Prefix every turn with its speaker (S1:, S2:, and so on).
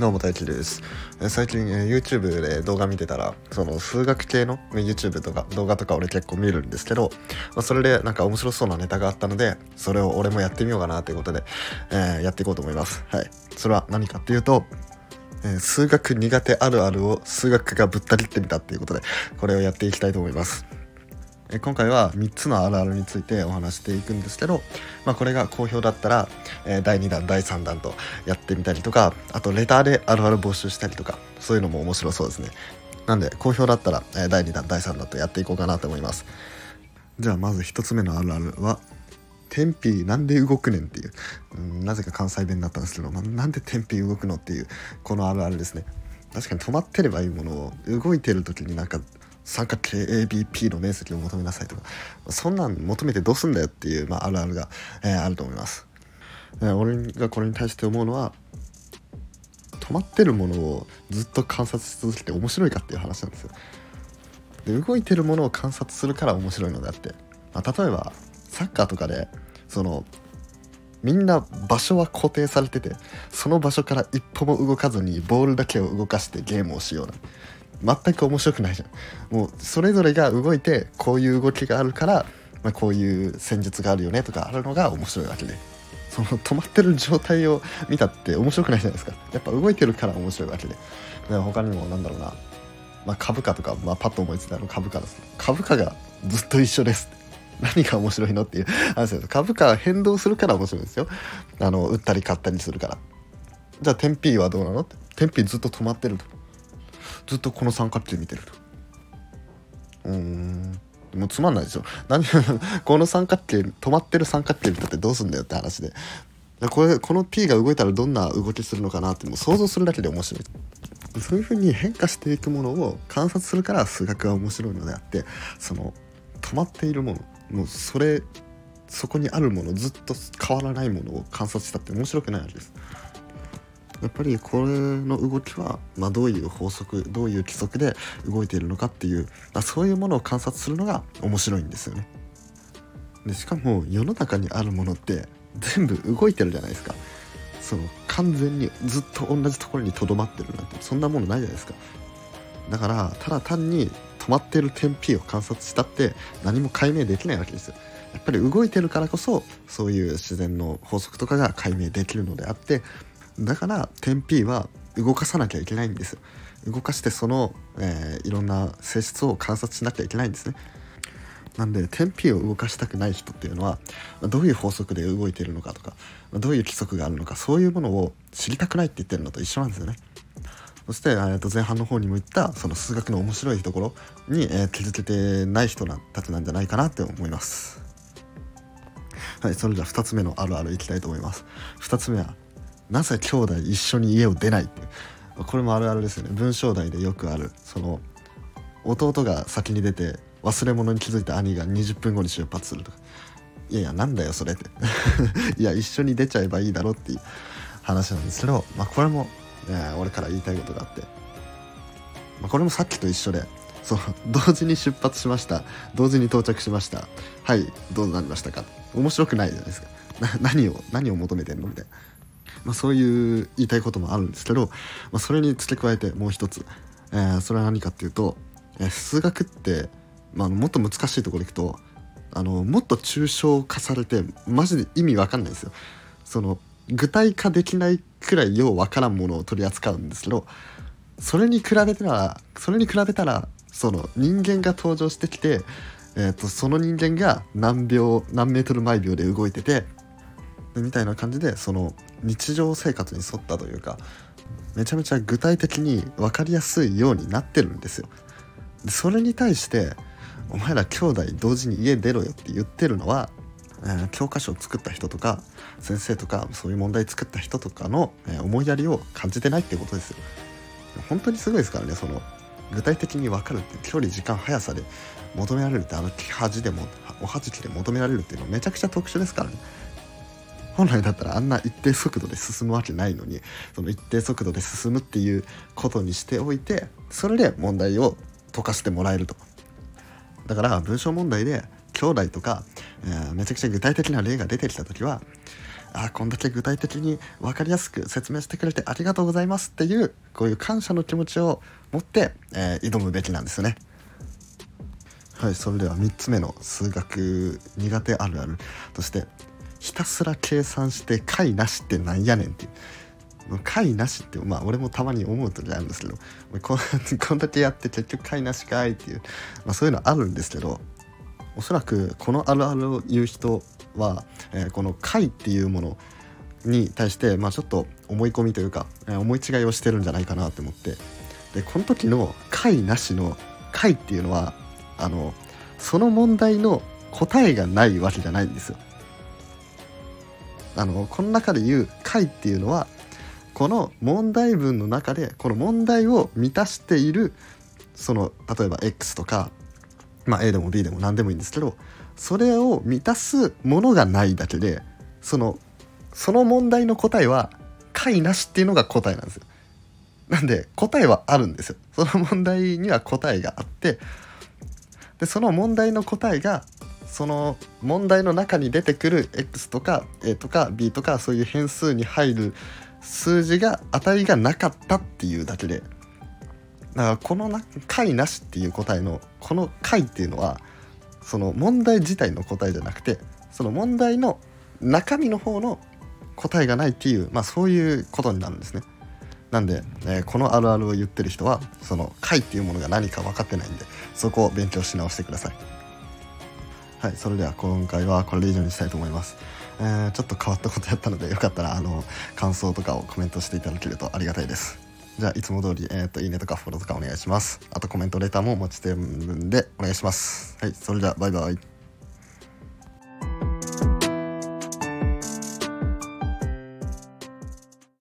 S1: どうも大輝です。最近 YouTube で動画見てたらその数学系の YouTube とか動画とか俺結構見るんですけどまあそれでなんか面白そうなネタがあったのでそれを俺もやってみようかなということで、えー、やっていこうと思います。はい。それは何かっていうとえ数学苦手あるあるを数学がぶった切ってみたっていうことでこれをやっていきたいと思います。え今回は3つのあるあるについてお話していくんですけど、まあ、これが好評だったら、え第2弾第3弾とやってみたりとかあとレターであるある募集したりとかそういうのも面白そうですね。なんで好評だったら、え第2弾第3弾とやっていこうかなと思います。じゃあまず1つ目のあるあるは天日なんで動くねんっていう、うん、なぜか関西弁になったんですけど、ま、なんで天日動くのっていうこのあるあるですね。確かに止まってればいいものを動いてる時になんか三角形 ABP の面積を求めなさいとかそんなん求めてどうすんだよっていう、まあ、あるあるが、えー、あると思います、えー、俺がこれに対して思うのは止まってるものをずっと観察し続けて面白いかっていう話なんですよ。で動いてるものを観察するから面白いのであって、まあ、例えばサッカーとかでそのみんな場所は固定されててその場所から一歩も動かずにボールだけを動かしてゲームをしような全く面白くないじゃん。もうそれぞれが動いてこういう動きがあるから、まあ、こういう戦術があるよねとかあるのが面白いわけで。その止まってる状態を見たって面白くないじゃないですか。やっぱ動いてるから面白いわけで。で他にもなんだろうな、まあ、株価とか、まあ、パッと思いついたの株価です。株価がずっと一緒です何が面白いのっていう話です株価変動するから面白いですよ。あの売ったり買ったりするから。じゃあ天 P はどうなのって。天 P ずっと止まってると。ずっとこの三角形見てると。うん。もうつまんないですよ。何 この三角形止まってる三角形見たってどうすんだよって話で。これこの P が動いたらどんな動きするのかなってもう想像するだけで面白い。そういうふうに変化していくものを観察するから数学が面白いのであってその止まっているもの。もうそれそこにあるものずっと変わらないものを観察したって面白くないわけですやっぱりこれの動きは、まあ、どういう法則どういう規則で動いているのかっていう、まあ、そういうものを観察するのが面白いんですよね。でしかも世の中にあるものって全部動いてるじゃないですか。その完全にずっと同じところにとどまってるなんてそんなものないじゃないですか。だからただ単に止まってる点 P を観察したって何も解明できないわけです。よ。やっぱり動いてるからこそそういう自然の法則とかが解明できるのであってだから点 P は動かさなきゃいけないんです。動かしてその、えー、いろんな性質を観察しなきゃいけないんですね。なんで点 P を動かしたくない人っていうのはどういう法則で動いてるのかとかどういう規則があるのかそういうものを知りたくないって言ってるのと一緒なんですよね。そして、えー、と前半の方にも言ったその数学の面白いところに、えー、気づけてない人たちなんじゃないかなって思います。はいそれじゃあ2つ目のあるあるいきたいと思います。2つ目はなぜ兄弟一緒に家を出ないってこれもあるあるですよね。文章題でよくあるその弟が先に出て忘れ物に気づいた兄が20分後に出発するとか。いやいやなんだよそれって。いや一緒に出ちゃえばいいだろっていう話なんですけど、まあ、これも、ね、俺から言いたいことがあって、まあ、これもさっきと一緒で。そう同時に出発しました。同時に到着しました。はいどうなりましたか。面白くないじゃないですか。何を何を求めてんの？みたいな。まあ、そういう言いたいこともあるんですけど、まあ、それに付け加えてもう一つ、えー、それは何かっていうと、えー、数学って、まあ、もっと難しいところでいくとあのもっと抽象化されてマジで意味わかんないですよ。その具体化できないくらいようわからんものを取り扱うんですけどそれに比べたらそれに比べたらその人間が登場してきて、えーとその人間が何秒何メートル毎秒で動いててみたいな感じでその日常生活に沿ったというかめちゃめちゃ具体的に分かりやすいようになってるんですよ。でそれに対してお前ら兄弟同時に家出ろよって言ってるのは、え、教科書を作った人とか先生とかそういう問題作った人とかの、え、思いやりを感じてないってことですよ。本当にすごいですからねその具体的に分かるって距離時間速さで求められるってあの端でもおはじきで求められるっていうのめちゃくちゃ特殊ですからね。本来だったらあんな一定速度で進むわけないのにその一定速度で進むっていうことにしておいてそれで問題を解かしてもらえるとだから文章問題で兄弟とか、めちゃくちゃ具体的な例が出てきた時はあこんだけ具体的に分かりやすく説明してくれてありがとうございますっていうこういう感謝の気持ちを持って、えー、挑むべきなんですよね。はいそれでは3つ目の数学苦手あるあるとしてひたすら計算して解なしってなんやねんっていう。解なしってまあ俺もたまに思う時あるんですけどこ こんだけやって結局解なしかいっていう、まあ、そういうのあるんですけどおそらくこのあるあるを言う人は、えー、この解っていうものに対して、まあ、ちょっと思い込みというか、えー、思い違いをしてるんじゃないかなと思ってでこの時の解なしの解っていうのはあのその問題の答えがないわけじゃないんですよ。あのこの中で言う解っていうのはこの問題文の中でこの問題を満たしているその例えば X とかまあ A でも B でも何でもいいんですけどそれを満たすものがないだけでそのその問題の答えは解なしっていうのが答えなんですよ。なんで答えはあるんですよ。その問題には答えがあってでその問題の答えがその問題の中に出てくる X とか A とか B とかそういう変数に入る数字が値がなかったっていうだけでだからこのな解なしっていう答えのこの解っていうのはその問題自体の答えじゃなくてその問題の中身の方の答えがないっていう、まあ、そういうことになるんですね。なんで、えー、このあるあるを言ってる人はその解っていうものが何か分かってないんでそこを勉強し直してください。はい、それでは今回はこれで以上にしたいと思います。えー、ちょっと変わったことやったのでよかったらあの感想とかをコメントしていただけるとありがたいです。じゃあいつも通り、えーと、いいねとかフォローとかお願いします。あとコメントレターもお待ちしてるんでお願いします。はい、それじゃあバイバイ。